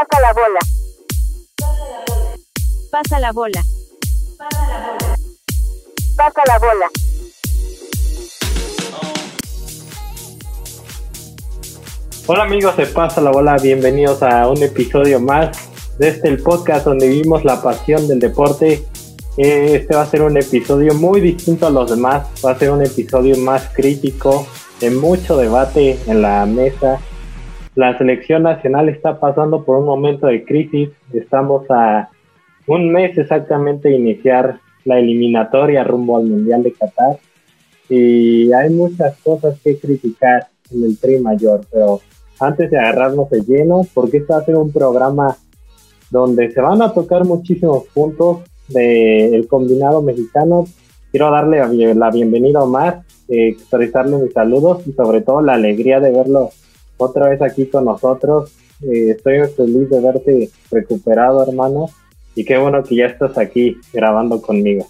Pasa la bola. Pasa la bola. Pasa la bola. Hola amigos de Pasa la Bola, bienvenidos a un episodio más de este el podcast donde vivimos la pasión del deporte. Eh, Este va a ser un episodio muy distinto a los demás, va a ser un episodio más crítico, de mucho debate en la mesa. La selección nacional está pasando por un momento de crisis, estamos a un mes exactamente de iniciar la eliminatoria rumbo al Mundial de Qatar y hay muchas cosas que criticar en el tri mayor, pero antes de agarrarnos de lleno, porque este va a ser un programa donde se van a tocar muchísimos puntos del combinado mexicano. Quiero darle la bienvenida a Omar, eh, expresarle mis saludos y sobre todo la alegría de verlo otra vez aquí con nosotros. Eh, estoy feliz de verte recuperado, hermano, y qué bueno que ya estás aquí grabando conmigo.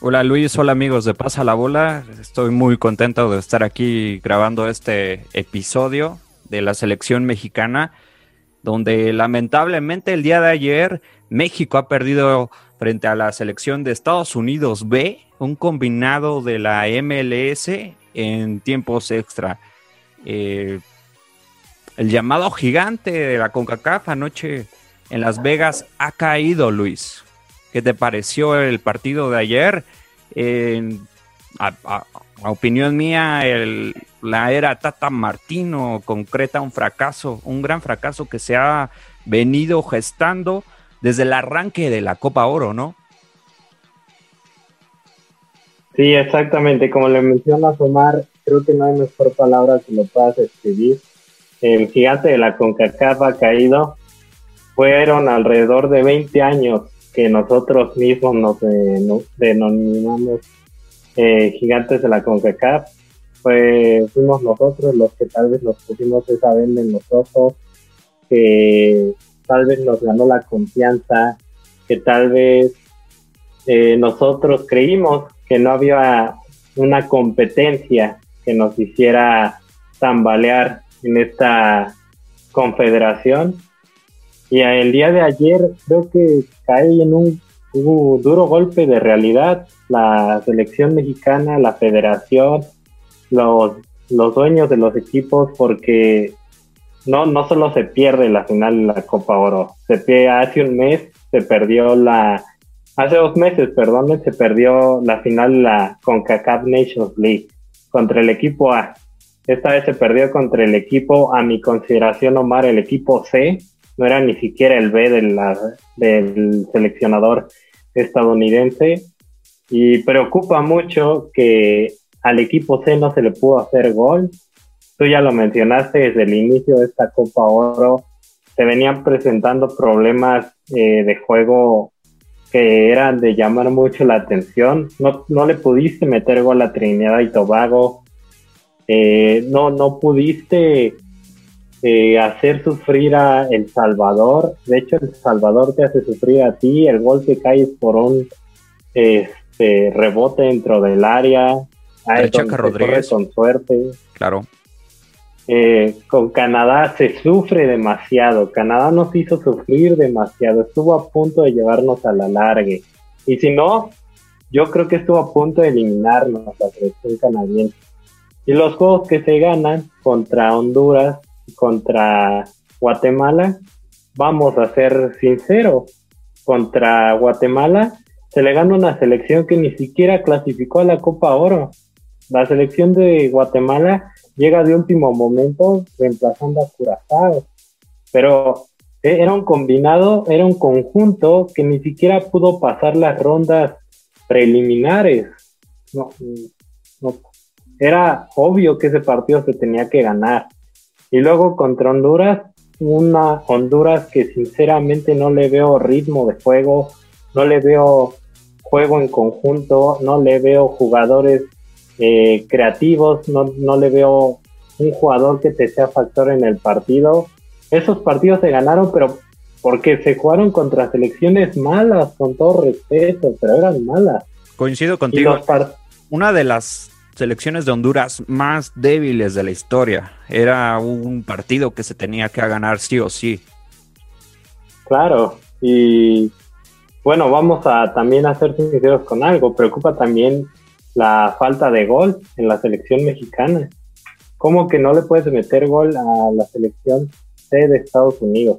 Hola Luis, hola amigos de Pasa la Bola. Estoy muy contento de estar aquí grabando este episodio de la selección mexicana, donde lamentablemente el día de ayer México ha perdido frente a la selección de Estados Unidos B, un combinado de la MLS en tiempos extra. Eh, el llamado gigante de la CONCACAF anoche en Las Vegas ha caído, Luis. ¿Qué te pareció el partido de ayer? A- a opinión mía, el- la era Tata Martino concreta un fracaso, un gran fracaso que se ha venido gestando desde el arranque de la Copa Oro, ¿no? Sí, exactamente. Como le mencionas, Omar, creo que no hay mejor palabra que lo puedas escribir. El gigante de la CONCACAF ha caído. Fueron alrededor de 20 años que nosotros mismos nos eh, denominamos eh, gigantes de la CONCACAF. Fue, fuimos nosotros los que tal vez nos pusimos esa venda en los ojos, que tal vez nos ganó la confianza, que tal vez eh, nosotros creímos que no había una competencia que nos hiciera tambalear en esta confederación. Y el día de ayer creo que cae en un, duro golpe de realidad la selección mexicana, la federación, los, los dueños de los equipos, porque no, no solo se pierde la final de la Copa Oro, se pierde, hace un mes se perdió la, Hace dos meses, perdón, se perdió la final de la CONCACAF Nations League contra el equipo A. Esta vez se perdió contra el equipo, a mi consideración, Omar, el equipo C. No era ni siquiera el B de la- del seleccionador estadounidense. Y preocupa mucho que al equipo C no se le pudo hacer gol. Tú ya lo mencionaste desde el inicio de esta Copa Oro. Se venían presentando problemas eh, de juego que eran de llamar mucho la atención. No, no le pudiste meter gol a Trinidad y Tobago. Eh, no, no pudiste eh, hacer sufrir a El Salvador. De hecho, El Salvador te hace sufrir a ti. El gol te cae por un este, rebote dentro del área. Ahí Chaca Rodríguez. con suerte. Claro. Eh, con Canadá se sufre demasiado. Canadá nos hizo sufrir demasiado. Estuvo a punto de llevarnos a la largue. Y si no, yo creo que estuvo a punto de eliminarnos la selección canadiense. Y los juegos que se ganan contra Honduras contra Guatemala, vamos a ser sinceros, contra Guatemala se le gana una selección que ni siquiera clasificó a la Copa Oro. La selección de Guatemala llega de último momento reemplazando a Curazao. Pero eh, era un combinado, era un conjunto que ni siquiera pudo pasar las rondas preliminares. No, no, era obvio que ese partido se tenía que ganar. Y luego contra Honduras, una Honduras que sinceramente no le veo ritmo de juego, no le veo juego en conjunto, no le veo jugadores eh, creativos, no, no le veo un jugador que te sea factor en el partido. Esos partidos se ganaron, pero porque se jugaron contra selecciones malas, con todo respeto, pero eran malas. Coincido contigo. Una de las selecciones de Honduras más débiles de la historia. Era un partido que se tenía que ganar sí o sí. Claro, y bueno, vamos a también a ser sinceros con algo. Preocupa también la falta de gol en la selección mexicana. ¿Cómo que no le puedes meter gol a la selección C de Estados Unidos?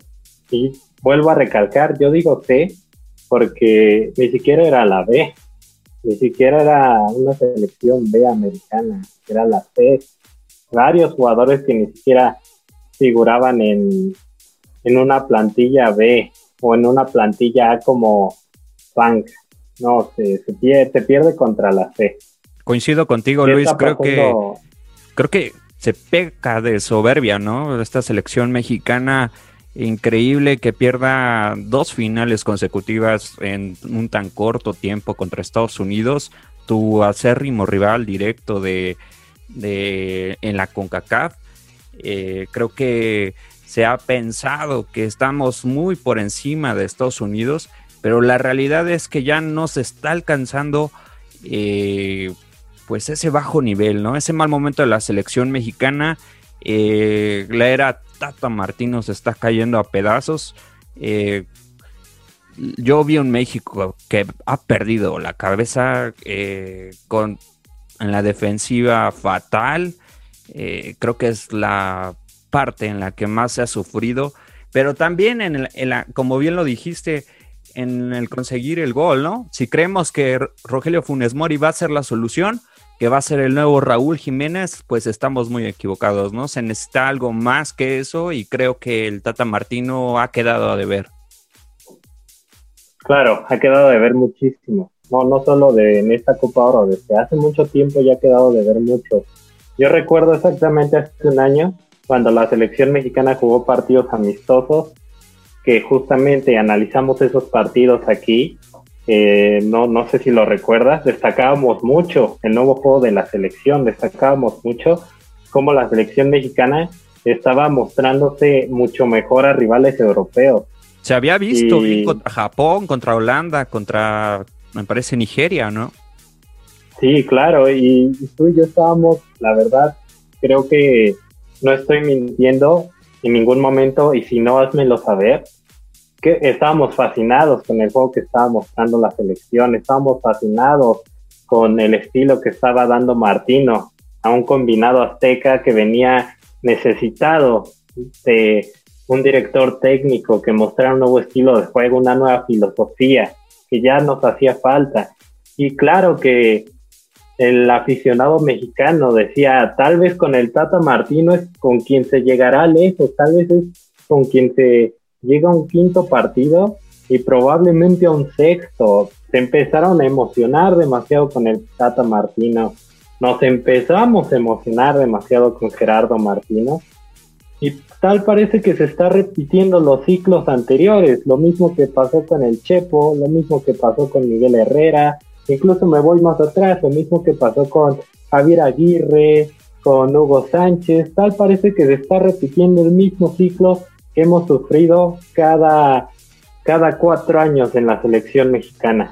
Y vuelvo a recalcar, yo digo C porque ni siquiera era la B, ni siquiera era una selección B americana, era la C. Varios jugadores que ni siquiera figuraban en, en una plantilla B o en una plantilla A como Bank. No, se, se, pierde, contra la C. Coincido contigo, Luis. Creo que, creo que se peca de soberbia, ¿no? Esta selección mexicana increíble que pierda dos finales consecutivas en un tan corto tiempo contra Estados Unidos, tu acérrimo rival directo de, de en la CONCACAF. Eh, creo que se ha pensado que estamos muy por encima de Estados Unidos, pero la realidad es que ya no se está alcanzando eh, pues ese bajo nivel, ¿no? Ese mal momento de la selección mexicana. Eh, la era Tata Martino se está cayendo a pedazos. Eh, yo vi un México que ha perdido la cabeza eh, con en la defensiva fatal. Eh, creo que es la parte en la que más se ha sufrido. Pero también en, como bien lo dijiste, en el conseguir el gol, ¿no? Si creemos que Rogelio Funes Mori va a ser la solución, que va a ser el nuevo Raúl Jiménez, pues estamos muy equivocados, ¿no? Se necesita algo más que eso y creo que el Tata Martino ha quedado a deber. Claro, ha quedado de ver muchísimo. No, no solo de en esta Copa Oro, desde hace mucho tiempo ya ha quedado de ver mucho. Yo recuerdo exactamente hace un año cuando la selección mexicana jugó partidos amistosos, que justamente analizamos esos partidos aquí eh, no, no sé si lo recuerdas, destacábamos mucho el nuevo juego de la selección, destacábamos mucho cómo la selección mexicana estaba mostrándose mucho mejor a rivales europeos. Se había visto contra Japón, contra Holanda, contra, me parece, Nigeria, ¿no? Sí, claro, y, y tú y yo estábamos, la verdad, creo que no estoy mintiendo en ningún momento, y si no, házmelo saber que estábamos fascinados con el juego que estaba mostrando la selección, estábamos fascinados con el estilo que estaba dando Martino a un combinado azteca que venía necesitado de un director técnico que mostrara un nuevo estilo de juego, una nueva filosofía que ya nos hacía falta. Y claro que el aficionado mexicano decía, tal vez con el Tata Martino es con quien se llegará lejos, tal vez es con quien se llega un quinto partido y probablemente a un sexto. Se empezaron a emocionar demasiado con el Tata Martino. Nos empezamos a emocionar demasiado con Gerardo Martino. Y tal parece que se está repitiendo los ciclos anteriores. Lo mismo que pasó con el Chepo, lo mismo que pasó con Miguel Herrera. Incluso me voy más atrás, lo mismo que pasó con Javier Aguirre, con Hugo Sánchez. Tal parece que se está repitiendo el mismo ciclo hemos sufrido cada, cada cuatro años en la selección mexicana.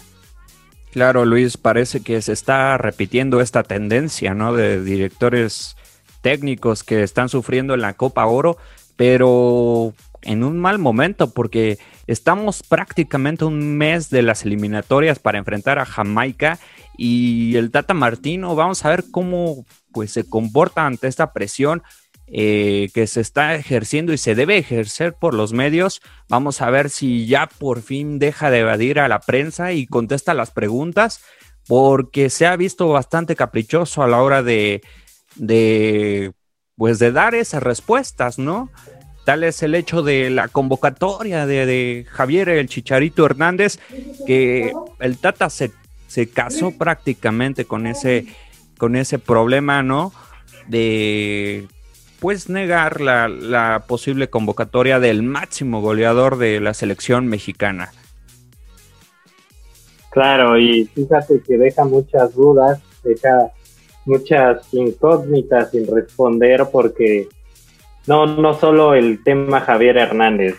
Claro, Luis, parece que se está repitiendo esta tendencia, ¿no? De directores técnicos que están sufriendo en la Copa Oro, pero en un mal momento, porque estamos prácticamente un mes de las eliminatorias para enfrentar a Jamaica y el Tata Martino, vamos a ver cómo pues se comporta ante esta presión eh, que se está ejerciendo y se debe ejercer por los medios. Vamos a ver si ya por fin deja de evadir a la prensa y contesta las preguntas, porque se ha visto bastante caprichoso a la hora de, de pues de dar esas respuestas, ¿no? Tal es el hecho de la convocatoria de, Javier el Chicharito Hernández, que el Tata se, se casó prácticamente con ese, con ese problema, ¿no? De puedes negar la, posible convocatoria del máximo goleador de la selección mexicana. Claro, y fíjate que deja muchas dudas, deja muchas incógnitas sin responder porque no, no solo el tema Javier Hernández,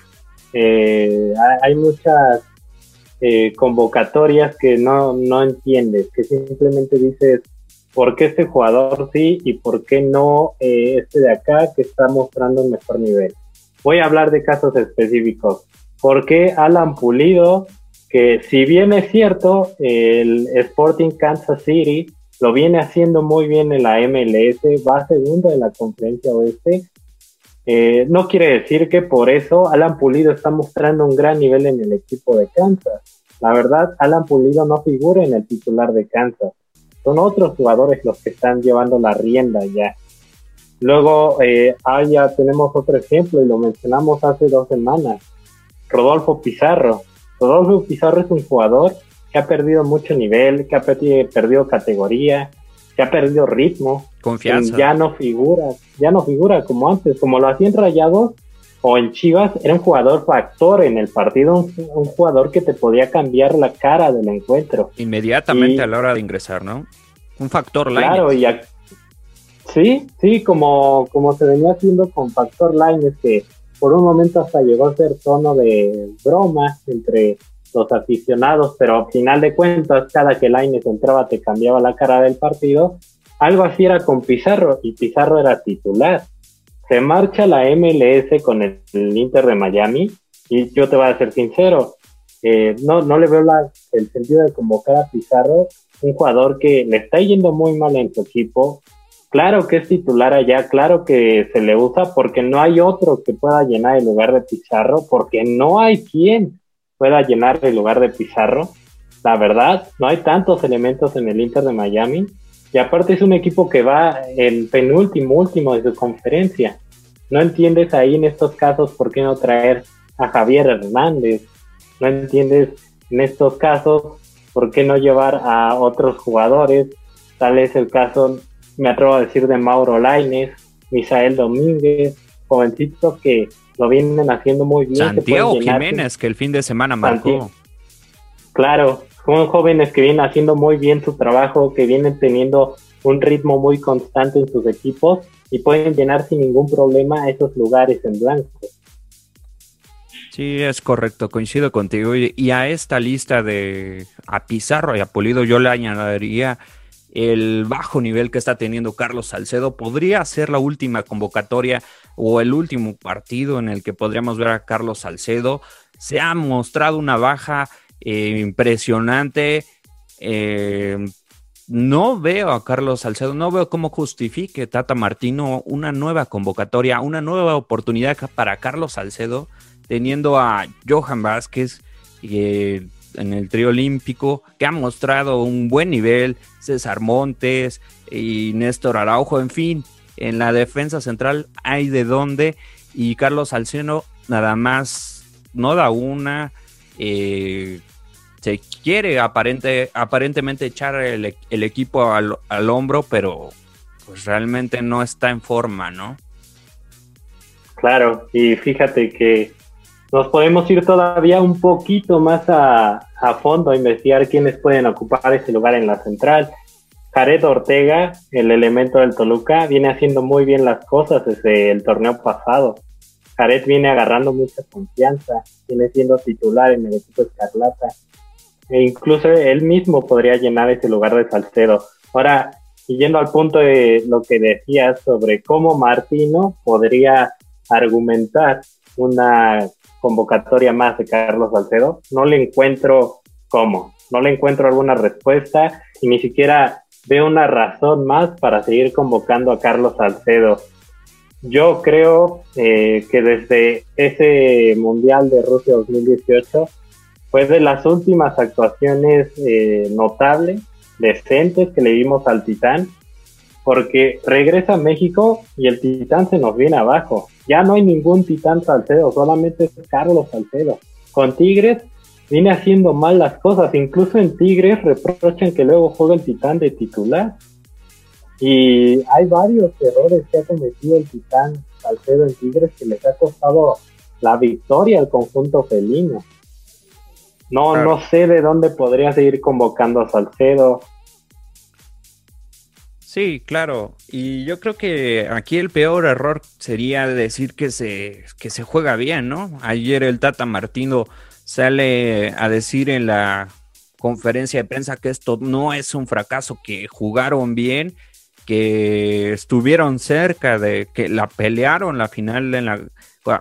eh, hay muchas eh, convocatorias que no, no entiendes, que simplemente dices, por qué este jugador sí y por qué no eh, este de acá que está mostrando un mejor nivel. Voy a hablar de casos específicos. ¿Por qué Alan Pulido, que si bien es cierto, el Sporting Kansas City lo viene haciendo muy bien en la MLS, va segundo en la conferencia oeste, eh, no quiere decir que por eso Alan Pulido está mostrando un gran nivel en el equipo de Kansas. La verdad, Alan Pulido no figura en el titular de Kansas. Son otros jugadores los que están llevando la rienda ya. Luego, eh, ya tenemos otro ejemplo y lo mencionamos hace dos semanas. Rodolfo Pizarro. Rodolfo Pizarro es un jugador que ha perdido mucho nivel, que ha perdido categoría, que ha perdido ritmo. Confianza. Ya no figura, ya no figura como antes, como lo hacían Rayados o en Chivas, era un jugador factor en el partido, un, jugador que te podía cambiar la cara del encuentro. Inmediatamente a la hora de ingresar, ¿no? Un factor line. Claro, y sí, sí, como, como se venía haciendo con factor line, es que por un momento hasta llegó a ser tono de broma entre los aficionados, pero al final de cuentas, cada que Lainez entraba te cambiaba la cara del partido. Algo así era con Pizarro y Pizarro era titular. Se marcha la MLS con el, Inter de Miami y yo te voy a ser sincero, eh, no, no le veo la, el sentido de convocar a Pizarro, un jugador que le está yendo muy mal en su equipo. Claro que es titular allá, claro que se le usa porque no hay otro que pueda llenar el lugar de Pizarro, porque no hay quien pueda llenar el lugar de Pizarro. La verdad, no hay tantos elementos en el Inter de Miami. Y aparte es un equipo que va el penúltimo, último de su conferencia. No entiendes ahí en estos casos por qué no traer a Javier Hernández. No entiendes en estos casos por qué no llevar a otros jugadores. Tal es el caso, me atrevo a decir, de Mauro Laines, Misael Domínguez, jovencitos que lo vienen haciendo muy bien. Santiago Jiménez, que el fin de semana marcó. Claro, son jóvenes que vienen haciendo muy bien su trabajo, que vienen teniendo un ritmo muy constante en sus equipos y pueden llenar sin ningún problema esos lugares en blanco. Sí, es correcto, coincido contigo. Y, a esta lista de a Pizarro y a Polido yo le añadiría el bajo nivel que está teniendo Carlos Salcedo. Podría ser la última convocatoria o el último partido en el que podríamos ver a Carlos Salcedo. Se ha mostrado una baja eh, impresionante. Eh, no veo a Carlos Salcedo, no veo cómo justifique Tata Martino una nueva convocatoria, una nueva oportunidad para Carlos Salcedo, teniendo a Johan Vázquez eh, en el trío olímpico, que ha mostrado un buen nivel, César Montes y Néstor Araujo, en fin, en la defensa central hay de dónde y Carlos Salceno nada más no da una. Eh, se quiere aparente, aparentemente echar el, equipo al, al, hombro, pero pues realmente no está en forma, ¿no? Claro, y fíjate que nos podemos ir todavía un poquito más a, a fondo a investigar quiénes pueden ocupar ese lugar en la central. Jared Ortega, el elemento del Toluca, viene haciendo muy bien las cosas desde el torneo pasado. Jared viene agarrando mucha confianza, viene siendo titular en el equipo Escarlata. E incluso él mismo podría llenar ese lugar de Salcedo. Ahora, yendo al punto de lo que decías sobre cómo Martino podría argumentar una convocatoria más de Carlos Salcedo, no le encuentro cómo, no le encuentro alguna respuesta y ni siquiera veo una razón más para seguir convocando a Carlos Salcedo. Yo creo eh, que desde ese Mundial de Rusia 2018 fue de las últimas actuaciones eh, notables, decentes que le dimos al Titán, porque regresa a México y el Titán se nos viene abajo. Ya no hay ningún Titán Salcedo, solamente es Carlos Salcedo. Con Tigres viene haciendo mal las cosas. Incluso en Tigres reprochan que luego juega el Titán de titular. Y hay varios errores que ha cometido el Titán Salcedo en Tigres que les ha costado la victoria al conjunto felino. No, no sé de dónde podría seguir convocando a Salcedo. Sí, claro. Y yo creo que aquí el peor error sería decir que se, que se juega bien, ¿no? Ayer el Tata Martino sale a decir en la conferencia de prensa que esto no es un fracaso, que jugaron bien, que estuvieron cerca de que la pelearon la final en la,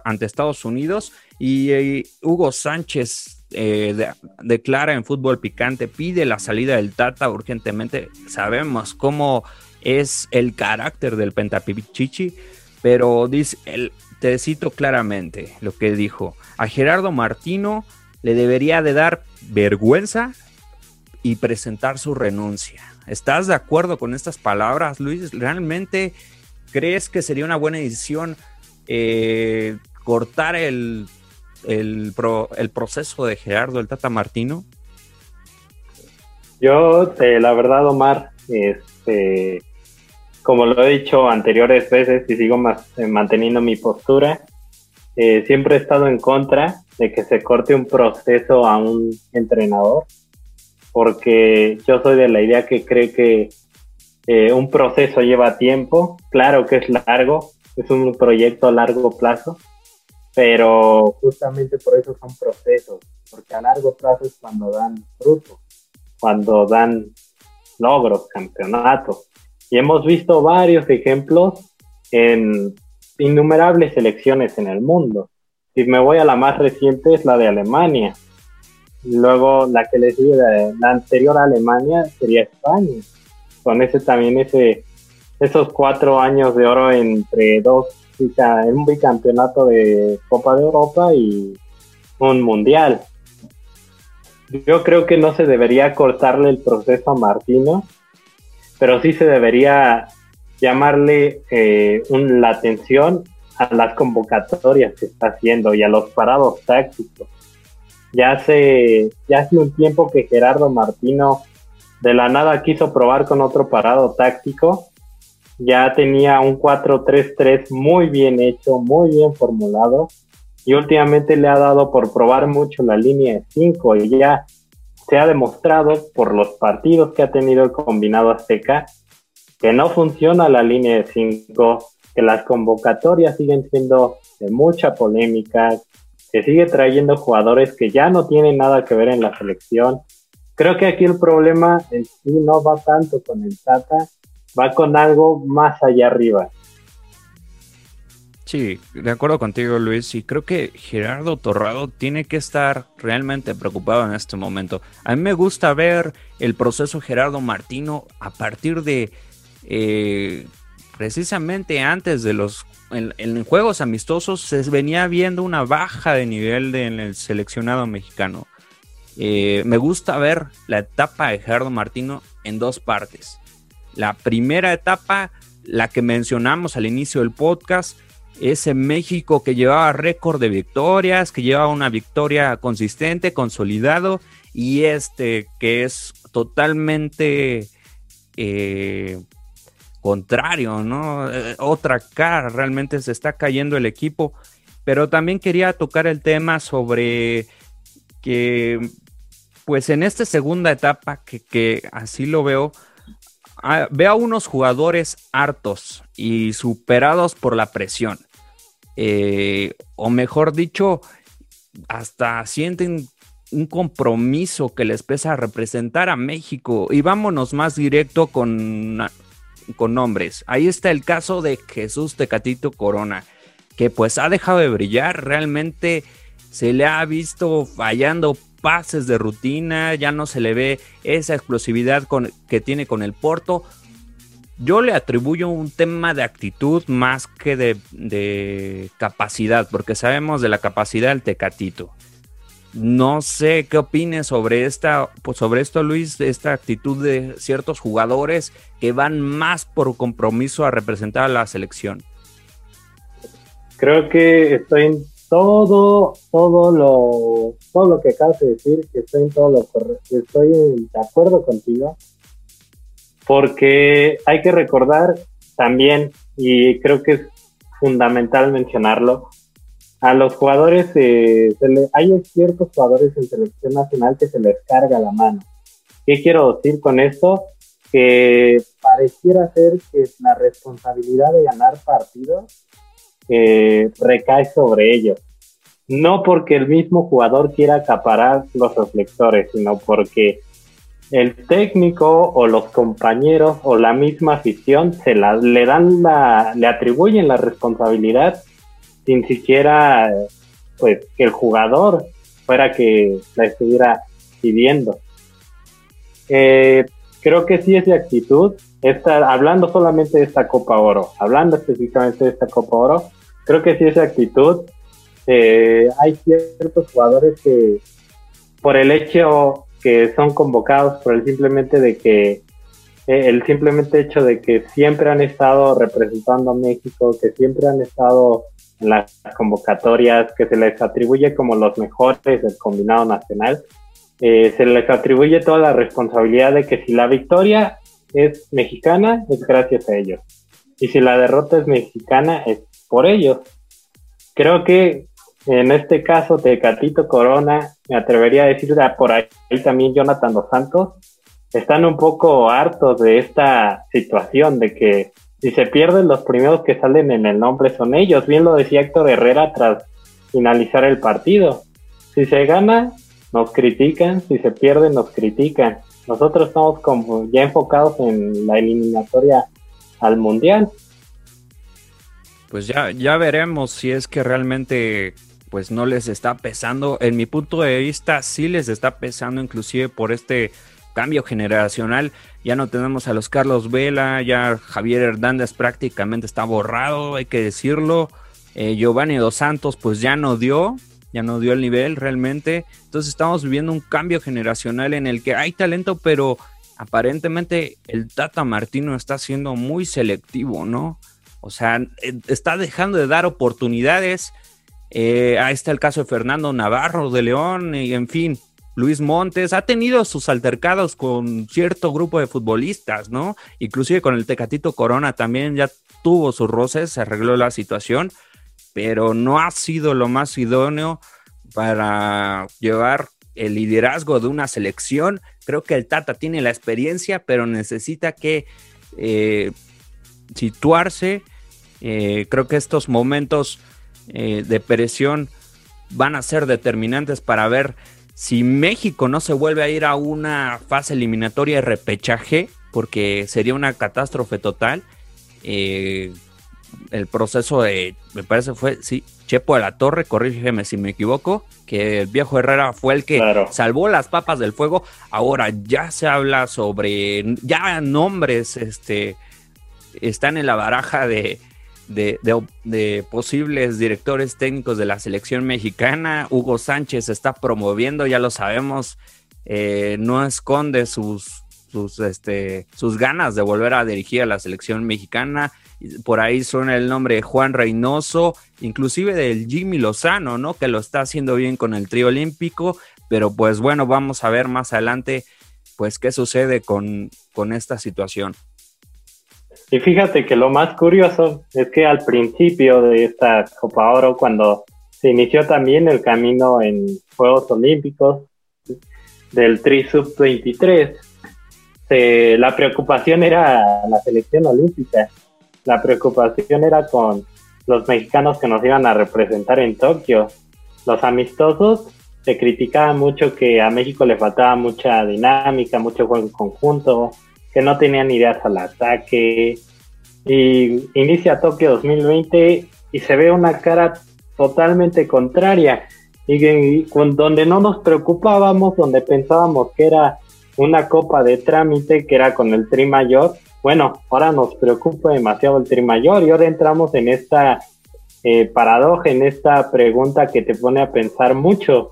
ante Estados Unidos Y, Hugo Sánchez eh, declara en fútbol picante, pide la salida del Tata urgentemente. Sabemos cómo es el carácter del Pentapichichi, pero dice, el, te cito claramente lo que dijo. A Gerardo Martino le debería de dar vergüenza y presentar su renuncia. ¿Estás de acuerdo con estas palabras, Luis? ¿Realmente crees que sería una buena decisión eh, cortar el, el, proceso de Gerardo el Tata Martino? Yo, eh, la verdad, Omar, este, como lo he dicho anteriores veces y sigo más, eh, manteniendo mi postura, siempre he estado en contra de que se corte un proceso a un entrenador, porque yo soy de la idea que cree que eh, un proceso lleva tiempo, claro que es largo, es un proyecto a largo plazo, pero justamente por eso son procesos, porque a largo plazo es cuando dan fruto, cuando dan logros, campeonatos. Y hemos visto varios ejemplos en innumerables selecciones en el mundo. Si me voy a la más reciente es la de Alemania. Luego la que le sigue, la anterior a Alemania sería España con ese también ese esos cuatro años de oro entre dos un bicampeonato de Copa de Europa y un mundial. Yo creo que no se debería cortarle el proceso a Martino, pero sí se debería llamarle eh, la atención a las convocatorias que está haciendo y a los parados tácticos. Ya hace, ya hace un tiempo que Gerardo Martino de la nada quiso probar con otro parado táctico. Ya tenía un 4-3-3 muy bien hecho, muy bien formulado. Y últimamente le ha dado por probar mucho la línea de 5 y ya se ha demostrado por los partidos que ha tenido el combinado azteca que no funciona la línea de 5, que las convocatorias siguen siendo de mucha polémica, que sigue trayendo jugadores que ya no tienen nada que ver en la selección creo que aquí el problema en sí no va tanto con el Tata, va con algo más allá arriba. Sí, de acuerdo contigo Luis, y creo que Gerardo Torrado tiene que estar realmente preocupado en este momento. A mí me gusta ver el proceso Gerardo Martino a partir de eh, precisamente antes de los en, juegos amistosos se venía viendo una baja de nivel en el seleccionado mexicano. Eh, me gusta ver la etapa de Gerardo Martino en dos partes. La primera etapa, la que mencionamos al inicio del podcast, ese México que llevaba récord de victorias, que llevaba una victoria consistente, consolidado, y este que es totalmente eh, contrario, ¿no? Eh, otra cara, realmente se está cayendo el equipo. Pero también quería tocar el tema sobre que pues en esta segunda etapa, que, así lo veo, veo a unos jugadores hartos y superados por la presión. Eh, o mejor dicho, hasta sienten un compromiso que les pesa representar a México. Y vámonos más directo con, con nombres. Ahí está el caso de Jesús Tecatito Corona, que pues ha dejado de brillar. Realmente se le ha visto fallando pases de rutina, ya no se le ve esa explosividad que tiene con el Porto. Yo le atribuyo un tema de actitud más que de, capacidad, porque sabemos de la capacidad del Tecatito. No sé qué opines sobre esta, pues sobre esto, Luis, esta actitud de ciertos jugadores que van más por compromiso a representar a la selección. Creo que estoy todo, todo lo, todo lo que acabas de decir, que estoy en todo lo correcto, estoy de acuerdo contigo, porque hay que recordar también, y creo que es fundamental mencionarlo, a los jugadores, eh, hay ciertos jugadores en selección nacional que se les carga la mano. ¿Qué quiero decir con esto? Que pareciera ser que la responsabilidad de ganar partidos recae sobre ellos. No porque el mismo jugador quiera acaparar los reflectores, sino porque el técnico o los compañeros o la misma afición se la, le dan la, le atribuyen la responsabilidad sin siquiera pues que el jugador fuera que la estuviera pidiendo. Eh, creo que sí es actitud. Esta, hablando solamente de esta Copa Oro, hablando específicamente de esta Copa Oro, creo que sí es actitud. Eh, hay ciertos jugadores que por el hecho que son convocados, por el simplemente de que eh, el simplemente hecho de que siempre han estado representando a México, que siempre han estado en las convocatorias, que se les atribuye como los mejores del combinado nacional, eh, se les atribuye toda la responsabilidad de que si la victoria es mexicana, es gracias a ellos. Y si la derrota es mexicana, es por ellos. Creo que en este caso de Catito Corona, me atrevería a decir por ahí también Jonathan Dos Santos, están un poco hartos de esta situación de que si se pierden los primeros que salen en el nombre son ellos. Bien lo decía Héctor Herrera tras finalizar el partido. Si se gana, nos critican, si se pierde, nos critican. Nosotros estamos como ya enfocados en la eliminatoria al mundial. Pues ya, ya veremos si es que realmente pues no les está pesando. En mi punto de vista, sí les está pesando, inclusive por este cambio generacional. Ya no tenemos a los Carlos Vela, ya Javier Hernández prácticamente está borrado, hay que decirlo. Eh, Giovanni Dos Santos, pues ya no dio, ya no dio el nivel realmente. Entonces estamos viviendo un cambio generacional en el que hay talento, pero aparentemente el Tata Martino está siendo muy selectivo, ¿no? O sea, eh, está dejando de dar oportunidades. Eh, ahí está el caso de Fernando Navarro de León, y en fin, Luis Montes ha tenido sus altercados con cierto grupo de futbolistas, ¿no? Inclusive con el Tecatito Corona también ya tuvo sus roces, se arregló la situación, pero no ha sido lo más idóneo para llevar el liderazgo de una selección. Creo que el Tata tiene la experiencia, pero necesita que eh, situarse. Eh, creo que estos momentos eh, de presión van a ser determinantes para ver si México no se vuelve a ir a una fase eliminatoria de repechaje, porque sería una catástrofe total el proceso de, me parece fue, sí, Chepo a la Torre, corrígeme si me equivoco, que el viejo Herrera fue el que salvó las papas del fuego. Ahora ya se habla sobre, ya nombres, este, están en la baraja de, de, posibles directores técnicos de la selección mexicana. Hugo Sánchez está promoviendo, ya lo sabemos, eh, no esconde sus, sus, este, sus ganas de volver a dirigir a la selección mexicana por ahí suena el nombre de Juan Reynoso, inclusive del Jimmy Lozano, ¿no? Que lo está haciendo bien con el trío olímpico, pero pues bueno, vamos a ver más adelante, pues qué sucede con, con esta situación. Y fíjate que lo más curioso es que al principio de esta Copa Oro, cuando se inició también el camino en Juegos Olímpicos del Tri Sub 23, la preocupación era la selección olímpica la preocupación era con los mexicanos que nos iban a representar en Tokio. Los amistosos se criticaba mucho que a México le faltaba mucha dinámica, mucho juego en conjunto, que no tenían ideas al ataque. Y inicia Tokio 2020 y se ve una cara totalmente contraria. Y, con, donde no nos preocupábamos, donde pensábamos que era una copa de trámite, que era con el Tri Mayor, bueno, ahora nos preocupa demasiado el tri mayor y ahora entramos en esta eh, paradoja, en esta pregunta que te pone a pensar mucho.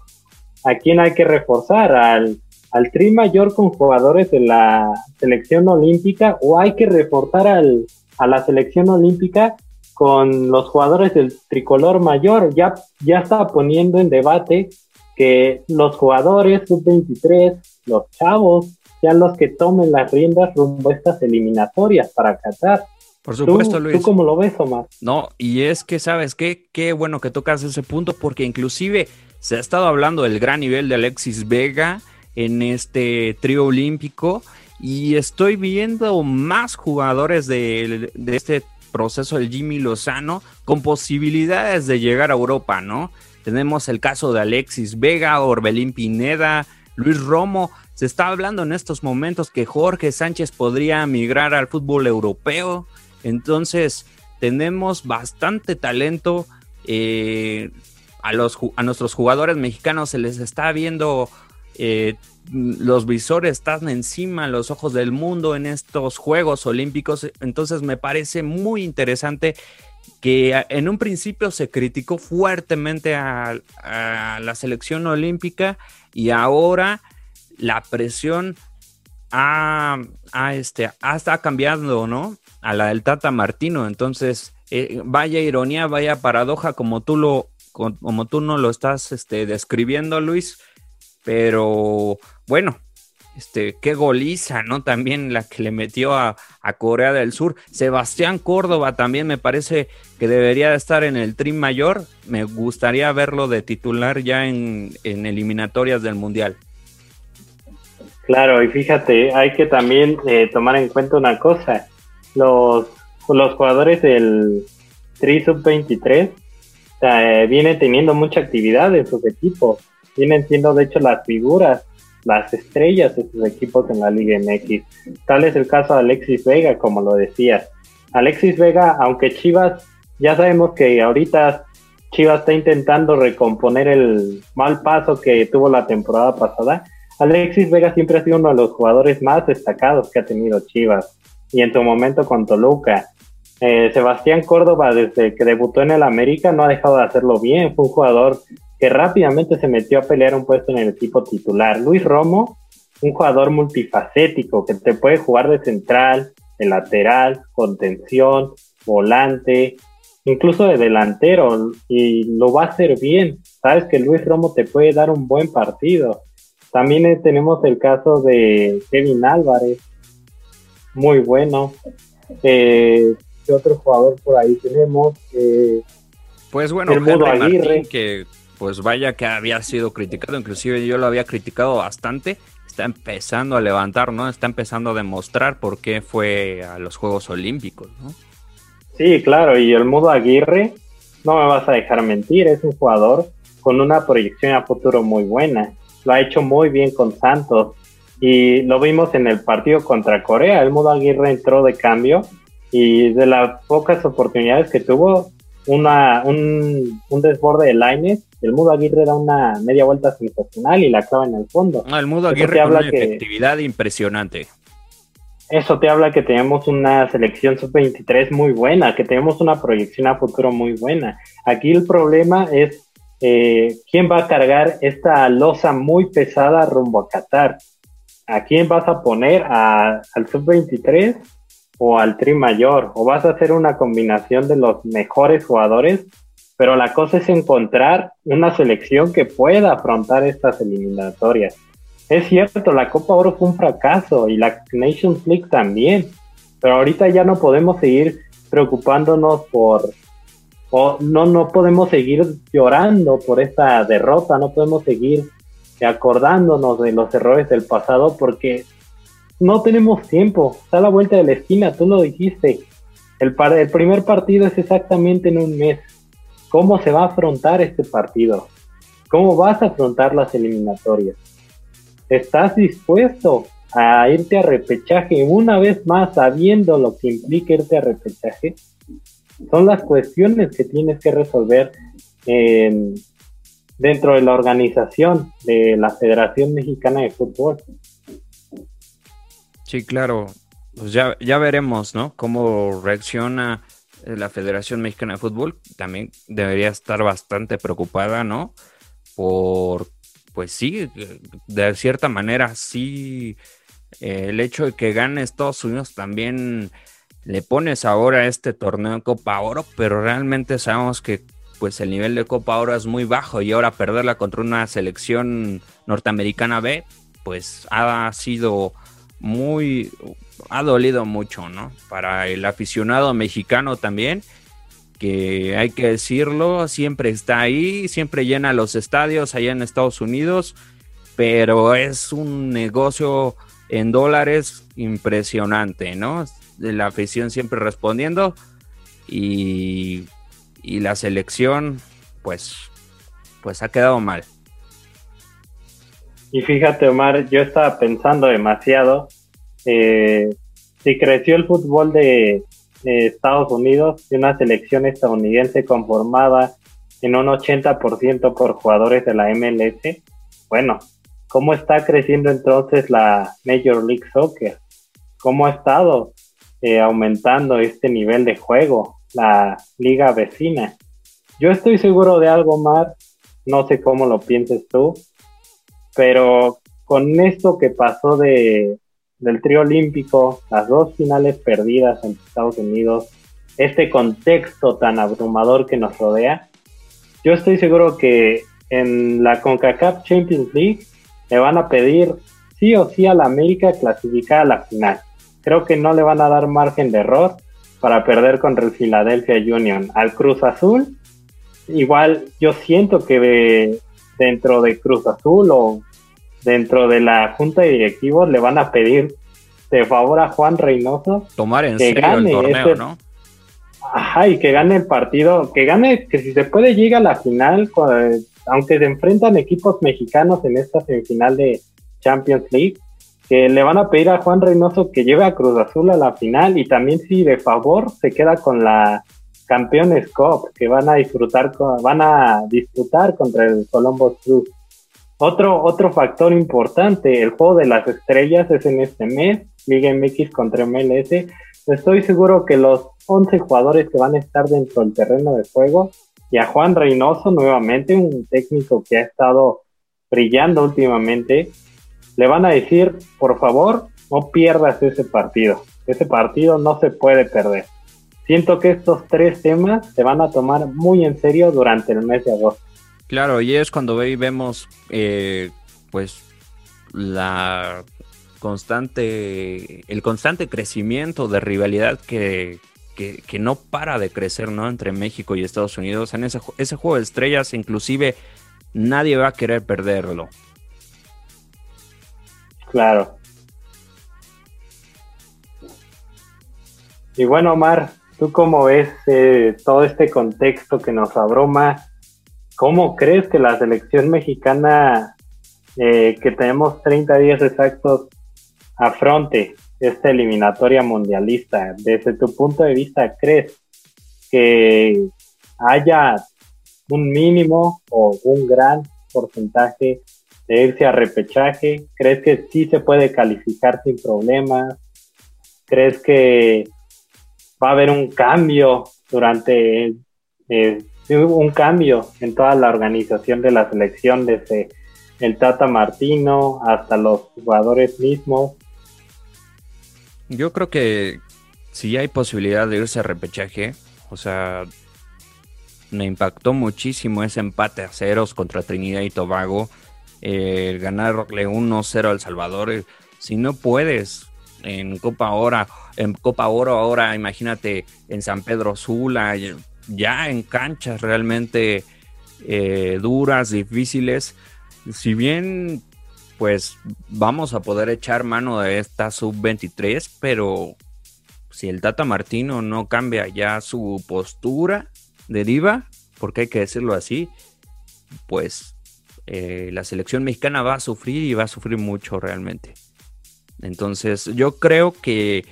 ¿A quién hay que reforzar? ¿Al, al tri mayor con jugadores de la selección olímpica o hay que reforzar al, a la selección olímpica con los jugadores del tricolor mayor? Ya, ya está poniendo en debate que los jugadores sub-23, los chavos, sean los que tomen las riendas rumbo a estas eliminatorias para Qatar. Por supuesto, Luis. ¿Tú cómo lo ves, Omar? No, y es que, ¿sabes qué? Qué bueno que tocas ese punto, porque inclusive se ha estado hablando del gran nivel de Alexis Vega en este trío olímpico y estoy viendo más jugadores de, este proceso del Jimmy Lozano con posibilidades de llegar a Europa, ¿no? Tenemos el caso de Alexis Vega, Orbelín Pineda, Luis Romo. Se está hablando en estos momentos que Jorge Sánchez podría migrar al fútbol europeo. Entonces, tenemos bastante talento. Eh, a, los, a nuestros jugadores mexicanos se les está viendo eh, los visores están encima, los ojos del mundo en estos Juegos Olímpicos. Entonces me parece muy interesante que en un principio se criticó fuertemente a, la selección olímpica y ahora la presión ha, este, está cambiando, ¿no? A la del Tata Martino. Entonces, eh, vaya ironía, vaya paradoja, como tú lo, como tú no lo estás este, describiendo, Luis pero bueno, este, qué goliza, ¿no? También la que le metió a, Corea del Sur. Sebastián Córdoba también me parece que debería estar en el trim mayor. Me gustaría verlo de titular ya en, eliminatorias del Mundial. Claro, y fíjate, hay que también eh, tomar en cuenta una cosa. Los, los jugadores del Tri Sub-23 eh, vienen teniendo mucha actividad en sus equipos vienen siendo de hecho las figuras, las estrellas de sus equipos en la Liga MX. Tal es el caso de Alexis Vega, como lo decías. Alexis Vega, aunque Chivas, ya sabemos que ahorita Chivas está intentando recomponer el mal paso que tuvo la temporada pasada. Alexis Vega siempre ha sido uno de los jugadores más destacados que ha tenido Chivas y en su momento con Toluca. Eh, Sebastián Córdoba, desde que debutó en el América, no ha dejado de hacerlo bien. Fue un jugador que rápidamente se metió a pelear un puesto en el equipo titular. Luis Romo, un jugador multifacético que te puede jugar de central, de lateral, contención, volante, incluso de delantero, y lo va a hacer bien. Sabes que Luis Romo te puede dar un buen partido. También eh, tenemos el caso de Kevin Álvarez, muy bueno. Eh, ¿Qué otro jugador por ahí tenemos? Eh, pues bueno, el Aguirre. que pues vaya que había sido criticado, inclusive yo lo había criticado bastante, está empezando a levantar, ¿no? Está empezando a demostrar por qué fue a los Juegos Olímpicos, ¿no? Sí, claro, y el Mudo Aguirre, no me vas a dejar mentir, es un jugador con una proyección a futuro muy buena. Lo ha hecho muy bien con Santos y lo vimos en el partido contra Corea. El Mudo Aguirre entró de cambio y de las pocas oportunidades que tuvo, una, un, un desborde de Laines el Mudo Aguirre da una media vuelta sensacional y la clava en el fondo. el Mudo Aguirre con una efectividad impresionante. Eso te habla que tenemos una selección sub-23 muy buena, que tenemos una proyección a futuro muy buena. Aquí el problema es eh, quién va a cargar esta losa muy pesada rumbo a Qatar. ¿A quién vas a poner? ¿A, ¿Al sub-23 o al tri mayor? ¿O vas a hacer una combinación de los mejores jugadores pero la cosa es encontrar una selección que pueda afrontar estas eliminatorias. Es cierto, la Copa Oro fue un fracaso y la Nations League también, pero ahorita ya no podemos seguir preocupándonos por, o no, no podemos seguir llorando por esta derrota, no podemos seguir acordándonos de los errores del pasado porque no tenemos tiempo, está a la vuelta de la esquina, tú lo dijiste, el, primer partido es exactamente en un mes, ¿Cómo se va a afrontar este partido? ¿Cómo vas a afrontar las eliminatorias? ¿Estás dispuesto a irte a repechaje una vez más sabiendo lo que implica irte a repechaje? Son las cuestiones que tienes que resolver dentro de la organización de la Federación Mexicana de Fútbol. Sí, claro. Pues ya, ya veremos, ¿no? Cómo reacciona eh, la Federación Mexicana de Fútbol también debería estar bastante preocupada, ¿no? Por, pues sí, de cierta manera, sí, eh, el hecho de que gane Estados Unidos también le pones ahora a este torneo Copa Oro, pero realmente sabemos que pues el nivel de Copa Oro es muy bajo y ahora perderla contra una selección norteamericana B, pues ha sido muy, ha dolido mucho, ¿no? Para el aficionado mexicano también, que hay que decirlo, siempre está ahí, siempre llena los estadios allá en Estados Unidos, pero es un negocio en dólares impresionante, ¿no? La afición siempre respondiendo y, y la selección, pues, pues ha quedado mal. Y fíjate, Omar, yo estaba pensando demasiado eh, si creció el fútbol de, Estados Unidos, de una selección estadounidense conformada en un 80% por jugadores de la MLS, bueno, ¿cómo está creciendo entonces la Major League Soccer? ¿Cómo ha estado eh, aumentando este nivel de juego, la liga vecina? Yo estoy seguro de algo más, no sé cómo lo pienses tú, pero con esto que pasó de, del trío olímpico, las dos finales perdidas en Estados Unidos, este contexto tan abrumador que nos rodea, yo estoy seguro que en la CONCACAF Champions League le van a pedir sí o sí a la América clasificar a la final. Creo que no le van a dar margen de error para perder contra el Philadelphia Union. Al Cruz Azul, igual yo siento que dentro de Cruz Azul o dentro de la junta de directivos le van a pedir de favor a Juan Reynoso tomar en serio el torneo, este ¿no? Ajá, y que gane el partido, que gane, que si se puede llega a la final, aunque se enfrentan equipos mexicanos en esta semifinal de Champions League, que le van a pedir a Juan Reynoso que lleve a Cruz Azul a la final y también si de favor se queda con la Campeones Cup que van a disfrutar van a disputar contra el Columbus Cruz. Otro, otro factor importante, el juego de las estrellas es en este mes, Liga MX contra MLS. Estoy seguro que los 11 jugadores que van a estar dentro del terreno de juego y a Juan Reynoso nuevamente, un técnico que ha estado brillando últimamente, le van a decir, por favor, no pierdas ese partido. Ese partido no se puede perder. Siento que estos tres temas se van a tomar muy en serio durante el mes de agosto. Claro, y es cuando vemos, eh, pues, la constante, el constante crecimiento de rivalidad que, que, no para de crecer, ¿no? Entre México y Estados Unidos. En ese, ese juego de estrellas, inclusive, nadie va a querer perderlo. Claro. Y bueno, Omar, ¿tú cómo ves eh, todo este contexto que nos abruma? ¿Cómo crees que la selección mexicana, eh, que tenemos 30 días exactos, afronte esta eliminatoria mundialista? Desde tu punto de vista, ¿crees que haya un mínimo o un gran porcentaje de irse a repechaje? ¿Crees que sí se puede calificar sin problemas? ¿Crees que va a haber un cambio durante eh, un cambio en toda la organización de la selección desde el Tata Martino hasta los jugadores mismos? Yo creo que si hay posibilidad de irse a repechaje, o sea, me impactó muchísimo ese empate a ceros contra Trinidad y Tobago, el ganarle 1-0 al Salvador. Eh, si no puedes en Copa Oro, en Copa Oro ahora, imagínate en San Pedro Sula, ya en canchas realmente eh, duras, difíciles. Si bien pues vamos a poder echar mano de esta sub-23, pero si el Tata Martino no cambia ya su postura de diva, porque hay que decirlo así, pues eh, la selección mexicana va a sufrir y va a sufrir mucho realmente. Entonces yo creo que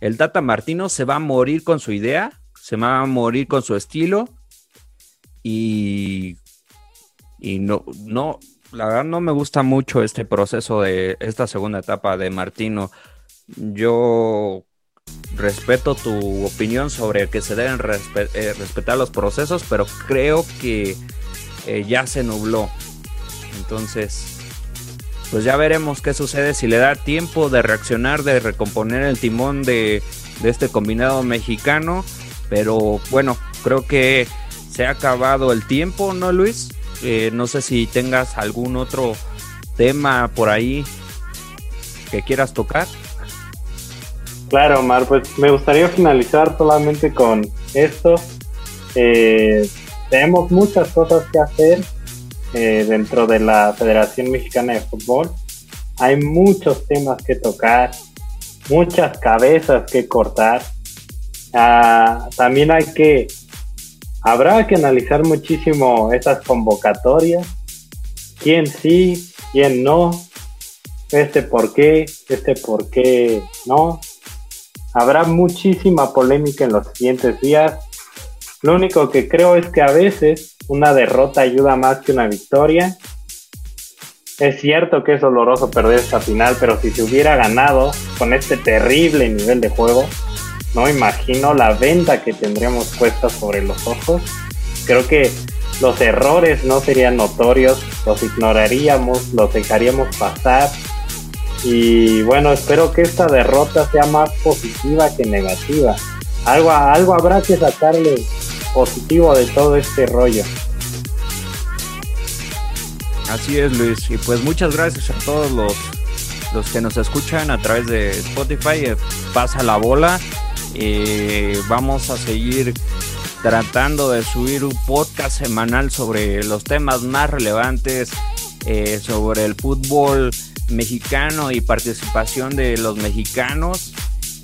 el Tata Martino se va a morir con su idea, se va a morir con su estilo y, y no, no, la verdad no me gusta mucho este proceso de esta segunda etapa de Martino. Yo respeto tu opinión sobre que se deben eh, respetar los procesos, pero creo que eh, ya se nubló. Entonces, pues ya veremos qué sucede si le da tiempo de reaccionar, de recomponer el timón de, de este combinado mexicano. Pero bueno, creo que se ha acabado el tiempo, ¿no, Luis? Eh, no sé si tengas algún otro tema por ahí que quieras tocar. Claro, Omar, pues me gustaría finalizar solamente con esto. Eh, tenemos muchas cosas que hacer eh, dentro de la Federación Mexicana de Fútbol. Hay muchos temas que tocar, muchas cabezas que cortar. Ah, también hay que Habrá que analizar muchísimo esas convocatorias, quién sí, quién no, este por qué, este por qué no. Habrá muchísima polémica en los siguientes días. Lo único que creo es que a veces una derrota ayuda más que una victoria. Es cierto que es doloroso perder esta final, pero si se hubiera ganado con este terrible nivel de juego, no imagino la venta que tendríamos puesta sobre los ojos. Creo que los errores no serían notorios, los ignoraríamos, los dejaríamos pasar. Y bueno, espero que esta derrota sea más positiva que negativa. Algo, algo habrá que sacarle positivo de todo este rollo. Así es, Luis. Y pues muchas gracias a todos los, los que nos escuchan a través de Spotify. Eh, pasa la bola. Eh, vamos a seguir tratando de subir un podcast semanal sobre los temas más relevantes, eh, sobre el fútbol mexicano y participación de los mexicanos,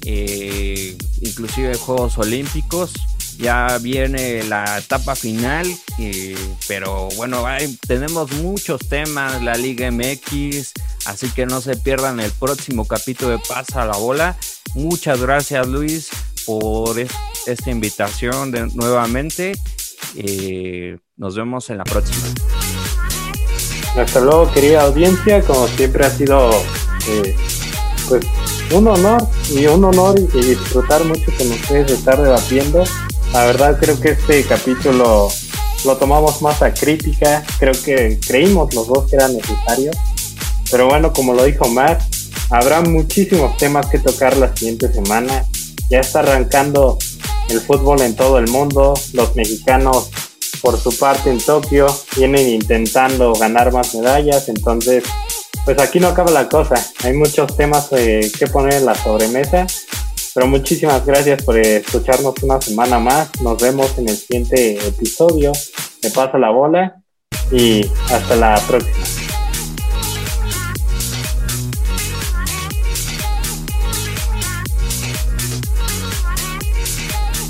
eh, inclusive Juegos Olímpicos. Ya viene la etapa final, eh, pero bueno, tenemos muchos temas, la Liga MX, así que no se pierdan el próximo capítulo de Pasa la Bola. Muchas gracias Luis por esta invitación de, nuevamente. Eh, nos vemos en la próxima. Hasta luego, querida audiencia. Como siempre ha sido eh, pues un honor y un honor y, disfrutar mucho con ustedes de estar debatiendo. La verdad creo que este capítulo lo tomamos más a crítica. Creo que creímos los dos que era necesario. Pero bueno, como lo dijo Matt, habrá muchísimos temas que tocar la siguiente semana. Ya está arrancando el fútbol en todo el mundo. Los mexicanos, por su parte en Tokio, vienen intentando ganar más medallas. Entonces, pues aquí no acaba la cosa. Hay muchos temas eh, que poner en la sobremesa. Pero muchísimas gracias por escucharnos una semana más. Nos vemos en el siguiente episodio. Me pasa la bola y hasta la próxima.